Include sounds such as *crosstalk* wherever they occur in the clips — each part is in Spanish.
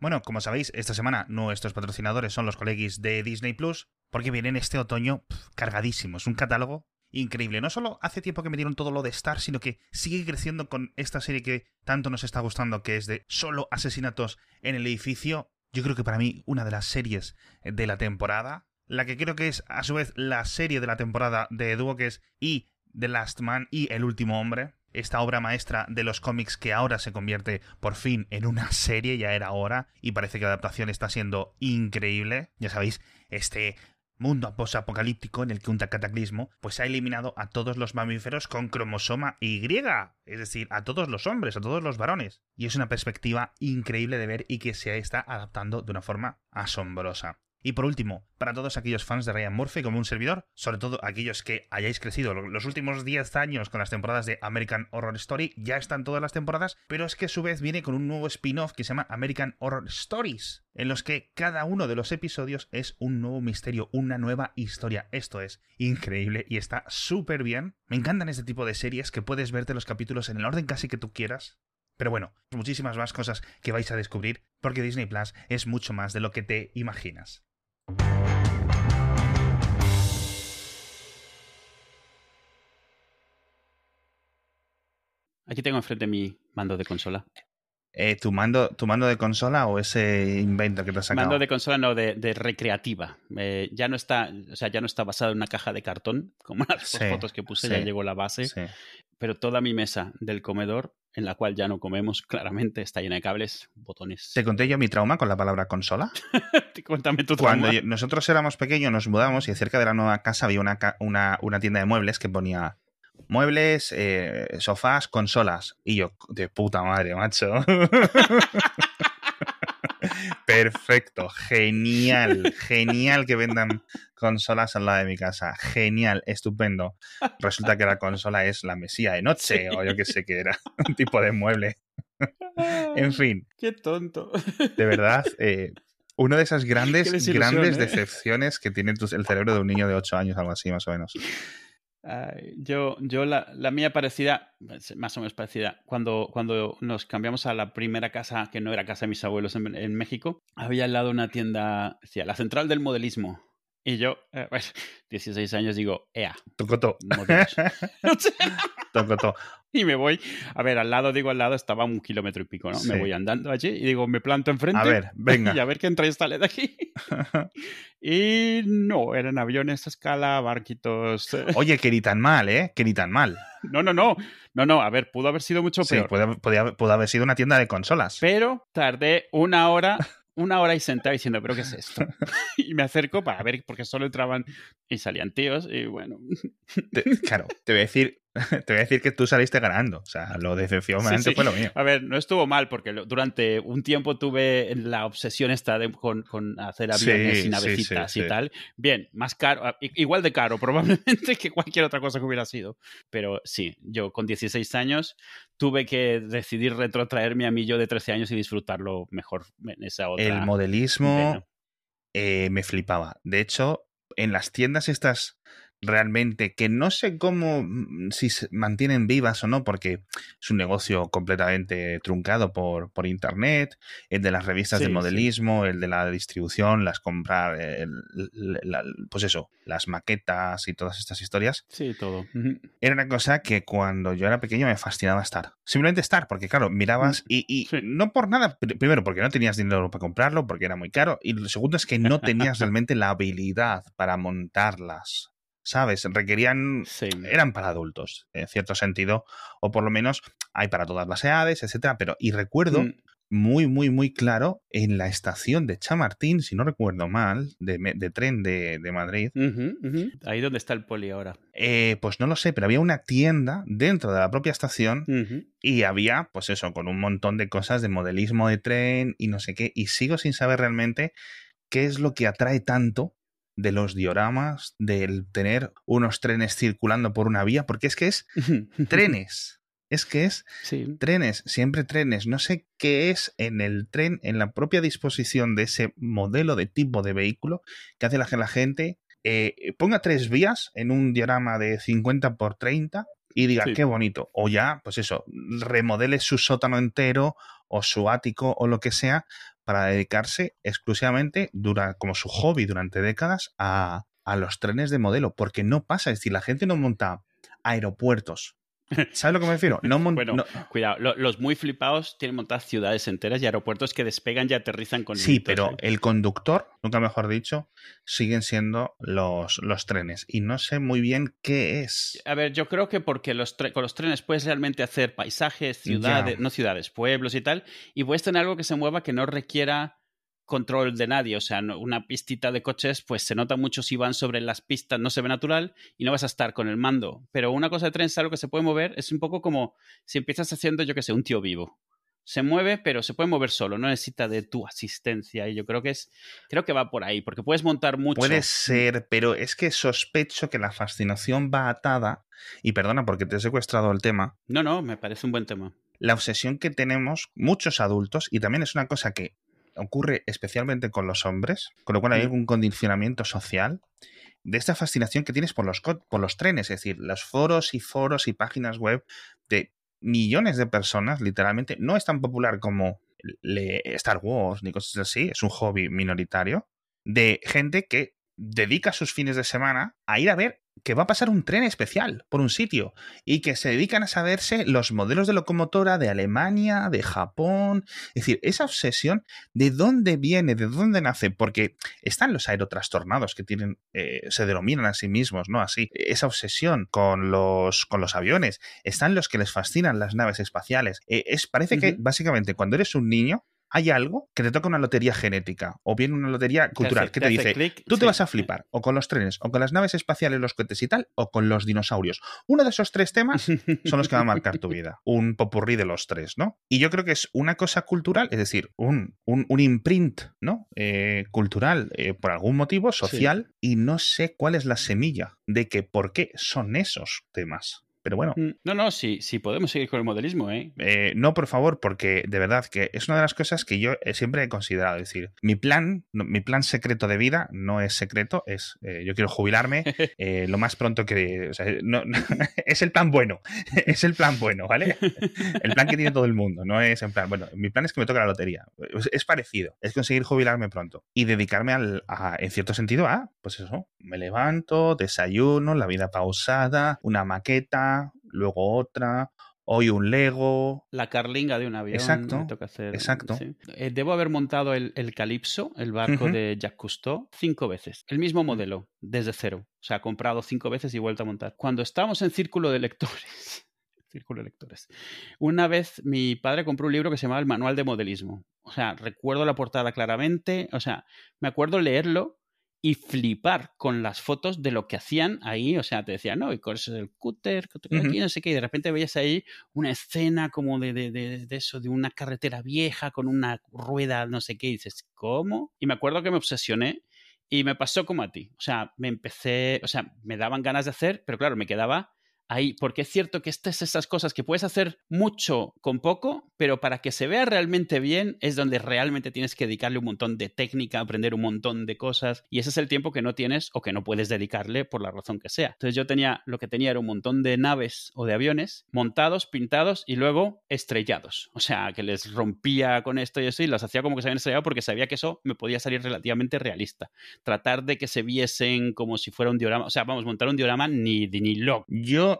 Bueno, como sabéis, esta semana nuestros patrocinadores son los colegis de Disney Plus, porque vienen este otoño cargadísimos. Un catálogo increíble. No solo hace tiempo que me dieron todo lo de Star, sino que sigue creciendo con esta serie que tanto nos está gustando, que es de solo asesinatos en el edificio. Yo creo que para mí una de las series de la temporada, la que creo que es a su vez la serie de la temporada de que es y The Last Man y El último hombre, esta obra maestra de los cómics que ahora se convierte por fin en una serie, ya era hora, y parece que la adaptación está siendo increíble. Ya sabéis, este mundo posapocalíptico en el que un cataclismo pues ha eliminado a todos los mamíferos con cromosoma Y, es decir, a todos los hombres, a todos los varones. Y es una perspectiva increíble de ver y que se está adaptando de una forma asombrosa. Y por último, para todos aquellos fans de Ryan Murphy como un servidor, sobre todo aquellos que hayáis crecido los últimos 10 años con las temporadas de American Horror Story, ya están todas las temporadas, pero es que a su vez viene con un nuevo spin-off que se llama American Horror Stories, en los que cada uno de los episodios es un nuevo misterio, una nueva historia. Esto es increíble y está súper bien. Me encantan este tipo de series que puedes verte los capítulos en el orden casi que tú quieras, pero bueno, muchísimas más cosas que vais a descubrir porque Disney Plus es mucho más de lo que te imaginas. Aquí tengo enfrente mi mando de consola. Eh, ¿tu, mando, ¿Tu mando de consola o ese invento que te has sacado? Mando de consola, no, de, recreativa. Eh, ya no está, o sea, ya no está basado en una caja de cartón, como *laughs* las fotos que puse, ya llegó la base. Pero toda mi mesa del comedor, en la cual ya no comemos, claramente está llena de cables, botones. ¿Te conté yo mi trauma con la palabra consola? *laughs* Cuéntame tu trauma. Cuando nosotros éramos pequeños, nos mudamos y cerca de la nueva casa había una, una tienda de muebles que ponía muebles, eh, sofás, consolas. Y yo, de puta madre, macho. *laughs* Perfecto, genial, genial que vendan consolas al lado de mi casa. Genial, estupendo. Resulta que la consola es la mesía de noche, o yo que sé que era, *laughs* un tipo de mueble. en fin. Qué tonto. De verdad, eh, una de esas grandes, grandes ¿eh? decepciones que tiene el cerebro de un niño de 8 años, algo así, más o menos yo, yo la, la, mía parecida, más o menos parecida, cuando, cuando nos cambiamos a la primera casa, que no era casa de mis abuelos en, en México, había al lado una tienda, decía, la central del modelismo. Y yo, eh, pues, 16 años, digo, ea. Tocotó. *laughs* *laughs* Tocotó. *laughs* Y me voy, a ver, al lado, digo al lado, estaba un kilómetro y pico, ¿no? Me voy andando allí y digo, me planto enfrente. A ver, venga. *laughs* Y a ver qué entra esta de aquí. *laughs* y no, eran aviones a escala, barquitos. Eh. Oye, que ni tan mal, ¿eh? Que ni tan mal. No, no, no. No, no, a ver, pudo haber sido mucho peor. Sí, pudo haber sido una tienda de consolas. Pero tardé una hora una hora y sentado diciendo, ¿pero qué es esto? y me acerco para ver, porque solo entraban y salían tíos, y bueno. claro, te voy a decir, *laughs* te voy a decir que tú saliste ganando. O sea, lo decepcionante fue lo mío. A ver, no estuvo mal porque durante un tiempo tuve la obsesión esta de, con, hacer aviones y navecitas y tal. Bien, más caro, ah, igual de caro *laughs* probablemente que cualquier otra cosa que hubiera sido. Pero sí, yo con 16 años tuve que decidir retrotraerme a mí yo de 13 años y disfrutarlo mejor en esa otra. El modelismo eh, me flipaba. De hecho, en las tiendas estas realmente que no sé cómo mm, si se mantienen vivas o no porque es un negocio completamente truncado por, por internet el de las revistas de modelismo el de la distribución las compras pues eso las maquetas y todas estas historias. Sí todo. Era una cosa que cuando yo era pequeño me fascinaba estar simplemente estar porque claro mirabas mm, y, y no por nada primero porque no tenías dinero para comprarlo porque era muy caro y lo segundo es que no tenías *laughs* realmente la habilidad para montarlas ¿sabes? Requerían, eran para adultos, en cierto sentido, o por lo menos hay para todas las edades, etcétera, pero, y recuerdo mm. muy, muy, muy claro en la estación de Chamartín, si no recuerdo mal, de, tren de, Madrid. Ahí donde está el poli ahora. Eh, pues no lo sé, pero había una tienda dentro de la propia estación y había, pues eso, con un montón de cosas de modelismo de tren y no sé qué, y sigo sin saber realmente qué es lo que atrae tanto de los dioramas, del tener unos trenes circulando por una vía, porque es que es *laughs* trenes. Es que es trenes, siempre trenes. No sé qué es en el tren, en la propia disposición de ese modelo de tipo de vehículo que hace que la gente eh, ponga tres vías en un diorama de 50 por 30 y diga qué bonito. O ya, pues eso, remodele su sótano entero o su ático o lo que sea para dedicarse exclusivamente, como su hobby durante décadas, a, a los trenes de modelo, porque no pasa, es decir, la gente no monta aeropuertos, ¿Sabes lo que me refiero? No bueno, cuidado, los muy flipados tienen montadas ciudades enteras y aeropuertos que despegan y aterrizan con Sí, pero el conductor, nunca mejor dicho, siguen siendo los, los trenes. Y no sé muy bien qué es. A ver, yo creo que porque los con los trenes puedes realmente hacer paisajes, ciudades, no ciudades, pueblos y tal, y puedes tener algo que se mueva que no requiera control de nadie. O sea, una pistita de coches, pues se nota mucho si van sobre las pistas, no se ve natural y no vas a estar con el mando. Pero una cosa de tren es algo que se puede mover, es un poco como si empiezas haciendo, yo que sé, un tío vivo. Se mueve, pero se puede mover solo, no necesita de tu asistencia. Y yo creo que es, creo que va por ahí, porque puedes montar mucho. Puede ser, pero es que sospecho que la fascinación va atada, y perdona porque te he secuestrado el tema. No, no, me parece un buen tema la obsesión que tenemos muchos adultos, y también es una cosa que ocurre especialmente con los hombres, con lo cual hay mm. algún condicionamiento social de esta fascinación que tienes por los, por los trenes, es decir, los foros y foros y páginas web de millones de personas, literalmente, no es tan popular como Star Wars ni cosas así, es un hobby minoritario, de gente que dedica sus fines de semana a ir a ver que va a pasar un tren especial por un sitio y que se dedican a saberse los modelos de locomotora de Alemania, de Japón. Es decir, esa obsesión, ¿de dónde viene? ¿De dónde nace? Porque están los aerotrastornados que tienen, eh, se denominan a sí mismos, ¿no? Así, esa obsesión con los, con los aviones. Están los que les fascinan las naves espaciales. Eh, es, parece que básicamente cuando eres un niño, hay algo que te toca una lotería genética o bien una lotería cultural que te, dice, tú te vas a flipar o con los trenes o con las naves espaciales, los cohetes y tal, o con los dinosaurios. Uno de esos tres temas son los que van a marcar tu vida. *laughs* Un popurrí de los tres, ¿no? Y yo creo que es una cosa cultural, es decir, un, un, imprint, ¿no? Eh, cultural, eh, por algún motivo, social, y no sé cuál es la semilla de que por qué son esos temas. Pero bueno. Mm, no, no, sí, sí podemos seguir con el modelismo, ¿eh? ¿eh? No, por favor, porque de verdad que es una de las cosas que yo siempre he considerado. Es decir, mi plan, mi plan secreto de vida no es secreto, es eh, yo quiero jubilarme *laughs* eh, lo más pronto que. O sea, no, *laughs* es el plan bueno. *laughs* es el plan bueno, ¿vale? el plan que tiene todo el mundo. No es en plan, bueno, mi plan es que me toque la lotería. Es, parecido. Es conseguir jubilarme pronto. Y dedicarme al, a, en cierto sentido, a, pues eso, me levanto, desayuno, la vida pausada, una maqueta luego otra, hoy un Lego. La carlinga de un avión. Exacto. exacto. Eh, debo haber montado el, el Calypso, el barco de Jacques Cousteau, cinco veces. El mismo modelo, desde cero. O sea, comprado cinco veces y vuelto a montar. Cuando estábamos en círculo de lectores. *laughs* círculo de lectores. Una vez mi padre compró un libro que se llamaba El Manual de Modelismo. O sea, recuerdo la portada claramente. O sea, me acuerdo leerlo y flipar con las fotos de lo que hacían ahí. O sea, te decían, no, y con eso del cúter, no sé qué, y de repente veías ahí una escena como de, de, de, de, eso, de una carretera vieja con una rueda, no sé qué, y dices, ¿cómo? Y me acuerdo que me obsesioné y me pasó como a ti. O sea, me empecé, o sea, me daban ganas de hacer, pero claro, me quedaba ahí, porque es cierto que estas esas cosas que puedes hacer mucho con poco, pero para que se vea realmente bien es donde realmente tienes que dedicarle un montón de técnica, aprender un montón de cosas, y ese es el tiempo que no tienes o que no puedes dedicarle por la razón que sea. Entonces yo tenía, lo que tenía era un montón de naves o de aviones montados, pintados y luego estrellados. O sea, que les rompía con esto y eso y las hacía como que se habían estrellado porque sabía que eso me podía salir relativamente realista. Tratar de que se viesen como si fuera un diorama, o sea, vamos, montar un diorama ni, ni loco.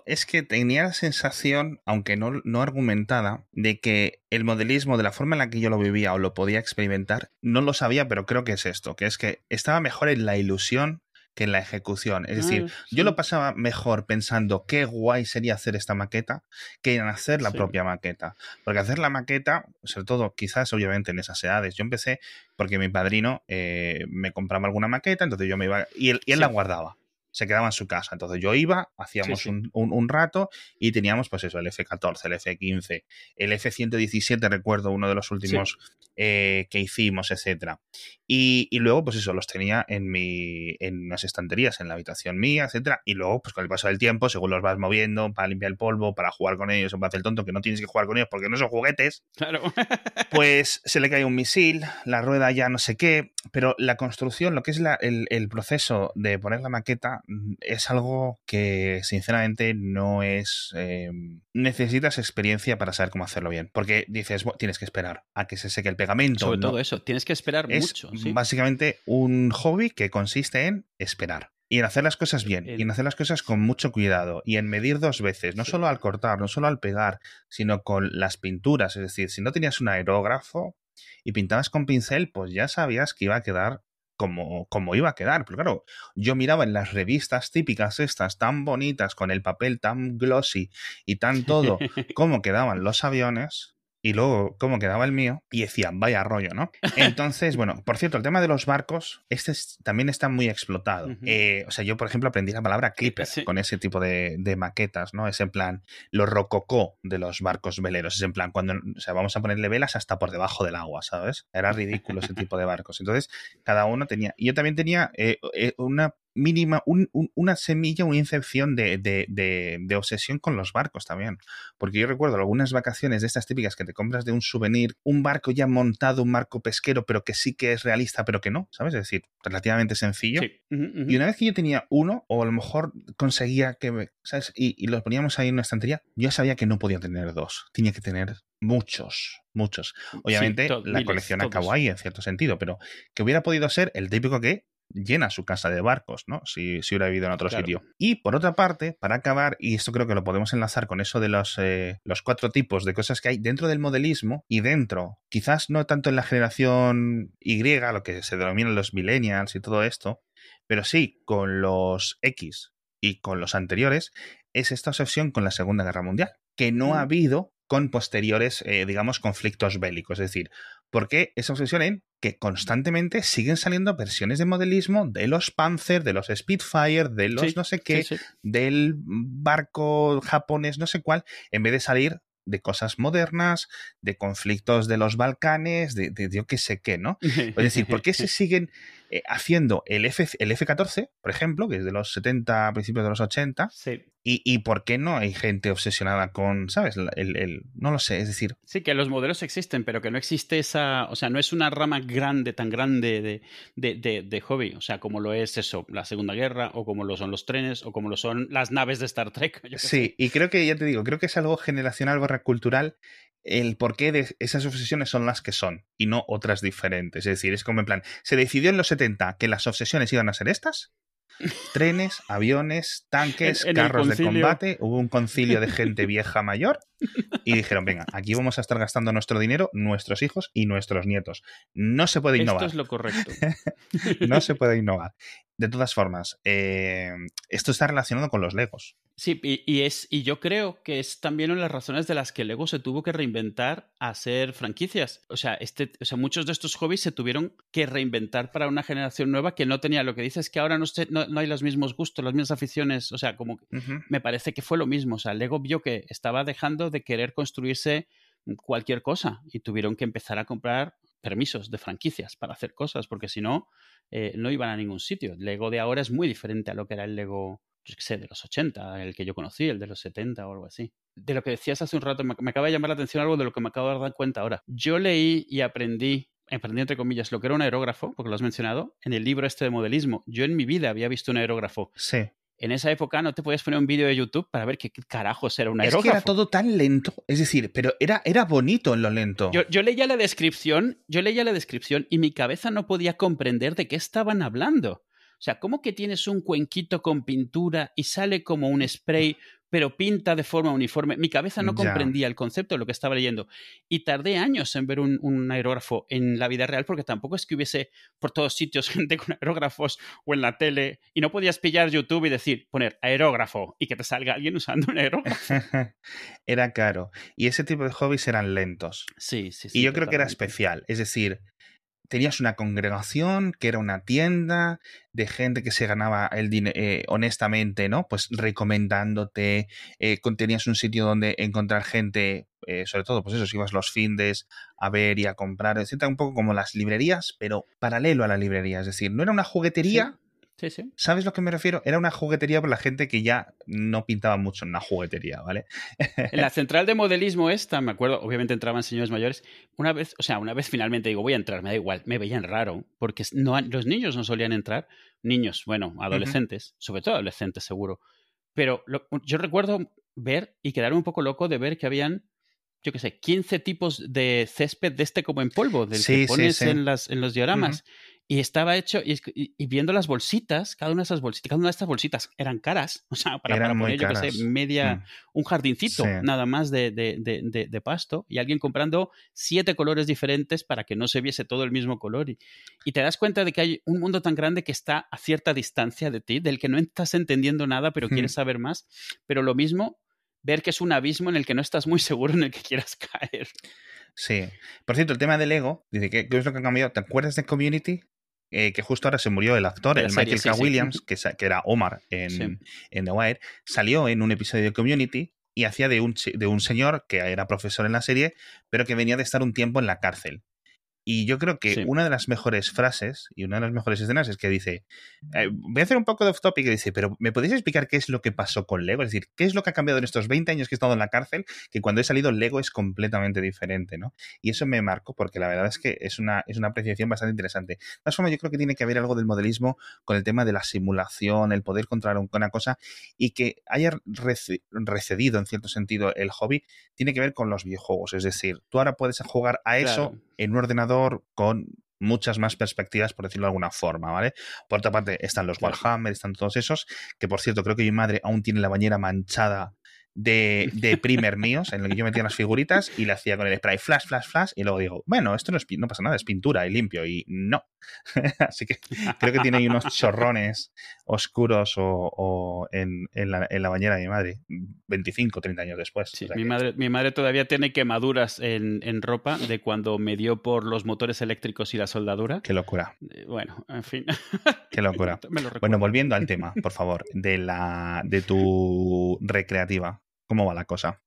Yo es que tenía la sensación, aunque no, no argumentada, de que el modelismo, de la forma en la que yo lo vivía o lo podía experimentar, no lo sabía, pero creo que es esto, que es que estaba mejor en la ilusión que en la ejecución. Es decir, ah, yo lo pasaba mejor pensando qué guay sería hacer esta maqueta que en hacer la propia maqueta. Porque hacer la maqueta, sobre todo quizás obviamente en esas edades, yo empecé porque mi padrino eh, me compraba alguna maqueta, entonces yo me iba y él, y él la guardaba se quedaba en su casa. Entonces yo iba, hacíamos Un, rato y teníamos pues eso, el F14, el F15, el F117 recuerdo uno de los últimos eh, que hicimos, etcétera. Y, y, luego, pues eso, los tenía en mi, en unas estanterías, en la habitación mía, etcétera. Y luego, pues con el paso del tiempo, según los vas moviendo, para limpiar el polvo, para jugar con ellos, para hacer el tonto, que no tienes que jugar con ellos porque no son juguetes. Claro. *laughs* pues se le cae un misil, la rueda ya no sé qué. Pero la construcción, lo que es la, el, el proceso de poner la maqueta, mm, es algo que, sinceramente, no es. Eh, necesitas experiencia para saber cómo hacerlo bien. Porque dices, bueno, tienes que esperar a que se seque el pegamento. Sobre todo eso, tienes que esperar mucho. Básicamente un hobby que consiste en esperar. Y en hacer las cosas bien, y en hacer las cosas con mucho cuidado, y en medir dos veces, no solo al cortar, no solo al pegar, sino con las pinturas. Es decir, si no tenías un aerógrafo y pintabas con pincel, pues ya sabías que iba a quedar como, como, iba a quedar. Pero claro, yo miraba en las revistas típicas estas tan bonitas, con el papel tan glossy y tan todo, *laughs* cómo quedaban los aviones, y luego cómo quedaba el mío y decían, vaya rollo, ¿no? *laughs* Entonces, bueno, por cierto, el tema de los barcos, este también está muy explotado. Eh, o sea, yo, por ejemplo, aprendí la palabra clipper con ese tipo de, maquetas, ¿no? Es en plan, lo rococó de los barcos veleros. Es en plan, cuando, o sea, vamos a ponerle velas hasta por debajo del agua, ¿sabes? Era ridículo ese tipo de barcos. Entonces, cada uno tenía. Y yo también tenía eh, eh, una mínima, una semilla, una incepción de, de, obsesión con los barcos también. Porque yo recuerdo algunas vacaciones de estas típicas que te compras de un souvenir, un barco ya montado, un barco pesquero, pero que sí que es realista, pero que no, ¿sabes? Es decir, relativamente sencillo. Y una vez que yo tenía uno, o a lo mejor conseguía que, ¿sabes? Y, los poníamos ahí en una estantería, yo sabía que no podía tener dos, tenía que tener muchos, muchos. Obviamente la colección acabó ahí en cierto sentido, pero que hubiera podido ser el típico que llena su casa de barcos, ¿no? Si, si hubiera vivido en otro sitio. Y por otra parte, para acabar, y esto creo que lo podemos enlazar con eso de los, eh, los cuatro tipos de cosas que hay dentro del modelismo y dentro, quizás no tanto en la generación Y, lo que se denominan los millennials y todo esto, pero sí con los X y con los anteriores, es esta obsesión con la Segunda Guerra Mundial, que no ha mm. habido con posteriores, eh, digamos, conflictos bélicos. Es decir, ¿por qué esa obsesión en que constantemente siguen saliendo versiones de modelismo de los Panzer, de los Spitfire, de los no sé qué, del barco japonés, no sé cuál, en vez de salir de cosas modernas, de conflictos de los Balcanes, de, de, yo qué sé qué, ¿no? *laughs* Es decir, ¿por qué se siguen eh, haciendo el, F, el F-14, por ejemplo, que es de los 70, principios de los 80? Sí. Y, y, por qué no hay gente obsesionada con, ¿sabes? El, el, no lo sé, es decir... Sí, que los modelos existen, pero que no existe esa... O sea, no es una rama grande, tan grande de, de, de, de hobby. O sea, como lo es eso, la Segunda Guerra, o como lo son los trenes, o como lo son las naves de Star Trek. *laughs* sí, y creo que, ya te digo, creo que es algo generacional barra cultural el porqué de esas obsesiones son las que son y no otras diferentes. Es decir, es como en plan, se decidió en los 70 que las obsesiones iban a ser estas trenes, aviones, tanques, carros de combate. Hubo un concilio de gente vieja mayor y dijeron, venga, aquí vamos a estar gastando nuestro dinero, nuestros hijos y nuestros nietos. No se puede innovar. Esto es lo correcto. *laughs* no se puede innovar. De todas formas, eh, esto está relacionado con los Legos. Sí, y, es, y yo creo que es también una de las razones de las que Lego se tuvo que reinventar a ser franquicias. O sea, este, o sea, muchos de estos hobbies se tuvieron que reinventar para una generación nueva que no tenía. Lo que dices es que ahora no, no, hay los mismos gustos, las mismas aficiones. O sea, como me parece que fue lo mismo. O sea, Lego vio que estaba dejando de querer construirse cualquier cosa y tuvieron que empezar a comprar permisos de franquicias para hacer cosas, porque si no, eh, no iban a ningún sitio. El Lego de ahora es muy diferente a lo que era el Lego yo qué sé, de los 80, el que yo conocí, el de los 70 o algo así. De lo que decías hace un rato, me, acaba de llamar la atención algo de lo que me acabo de dar cuenta ahora. Yo leí y aprendí aprendí entre comillas lo que era un aerógrafo, porque lo has mencionado, en el libro este de modelismo. Yo en mi vida había visto un aerógrafo. Sí. En esa época no te podías poner un vídeo de YouTube para ver qué carajos era un aerógrafo. Es que era todo tan lento. Es decir, pero era, era bonito en lo lento. Yo, yo leía la descripción, yo leía la descripción y mi cabeza no podía comprender de qué estaban hablando. O sea, ¿cómo que tienes un cuenquito con pintura y sale como un spray, pero pinta de forma uniforme? Mi cabeza no comprendía el concepto de lo que estaba leyendo. Y tardé años en ver un, aerógrafo en la vida real, porque tampoco es que hubiese por todos sitios *laughs* gente con aerógrafos o en la tele, y no podías pillar YouTube y decir, poner aerógrafo y que te salga alguien usando un aerógrafo. *laughs* era caro. Y ese tipo de hobbies eran lentos. Sí, sí, sí. Y yo creo que era especial. Es decir, tenías una congregación que era una tienda de gente que se ganaba el dinero eh, honestamente, ¿no? Pues recomendándote, eh, tenías un sitio donde encontrar gente, eh, sobre todo, pues eso, si ibas los findes a ver y a comprar, etcétera, un poco como las librerías, pero paralelo a la librería, es decir, no era una juguetería, sí. ¿Sabes lo que me refiero? Era una juguetería para la gente que ya no pintaba mucho en una juguetería, ¿vale? En la central de modelismo esta, me acuerdo, obviamente entraban señores mayores. Una vez, o sea, una vez finalmente digo, voy a entrar, me da igual, me veían raro, porque no, los niños no solían entrar. Niños, bueno, adolescentes, sobre todo adolescentes seguro. Pero yo recuerdo ver y quedarme un poco loco de ver que habían yo qué sé, 15 tipos de césped de este como en polvo, del que pones En, las, en los dioramas. Y estaba hecho, y, viendo las bolsitas, cada una de esas bolsitas, cada una de estas bolsitas eran caras, o sea, para, poner, yo qué sé, media, mm. un jardincito nada más de, de, de, pasto, y alguien comprando siete colores diferentes para que no se viese todo el mismo color. Y, y, te das cuenta de que hay un mundo tan grande que está a cierta distancia de ti, del que no estás entendiendo nada, pero quieres saber más. Pero lo mismo, ver que es un abismo en el que no estás muy seguro en el que quieras caer. Sí. Por cierto, el tema del ego, dice, ¿qué, es lo que ha cambiado? ¿Te acuerdas de Community? Eh, que justo ahora se murió el actor, el Michael K. Williams, que, que, era Omar en, en, The Wire, salió en un episodio de Community y hacía de un, de un señor que era profesor en la serie, pero que venía de estar un tiempo en la cárcel. Y yo creo que una de las mejores frases y una de las mejores escenas es que dice, eh, voy a hacer un poco de off topic y dice, pero ¿me podéis explicar qué es lo que pasó con Lego? Es decir, ¿qué es lo que ha cambiado en estos 20 años que he estado en la cárcel? Que cuando he salido Lego es completamente diferente, ¿no? Y eso me marcó porque la verdad es que es una, es una apreciación bastante interesante. De todas formas, yo creo que tiene que haber algo del modelismo con el tema de la simulación, el poder controlar una cosa y que haya recedido en cierto sentido el hobby, tiene que ver con los videojuegos. Es decir, tú ahora puedes jugar a eso en un ordenador con muchas más perspectivas, por decirlo de alguna forma, ¿vale? Por otra parte, están los Warhammer, están todos esos, que por cierto, creo que mi madre aún tiene la bañera manchada de, de *laughs* primer míos, en el que yo metía las figuritas y le hacía con el spray flash, flash, flash, y luego digo, bueno, esto no, es, no pasa nada, es pintura y limpio, y no. *laughs* Así que creo que tiene ahí unos chorrones oscuros o, en, la, bañera de mi madre, 25, 30 años después. mi, madre, mi madre todavía tiene quemaduras en, ropa de cuando me dio por los motores eléctricos y la soldadura. Qué locura. Eh, bueno, en fin. Qué locura. *laughs* bueno, volviendo al tema, por favor, de, la, de tu recreativa. ¿Cómo va la cosa?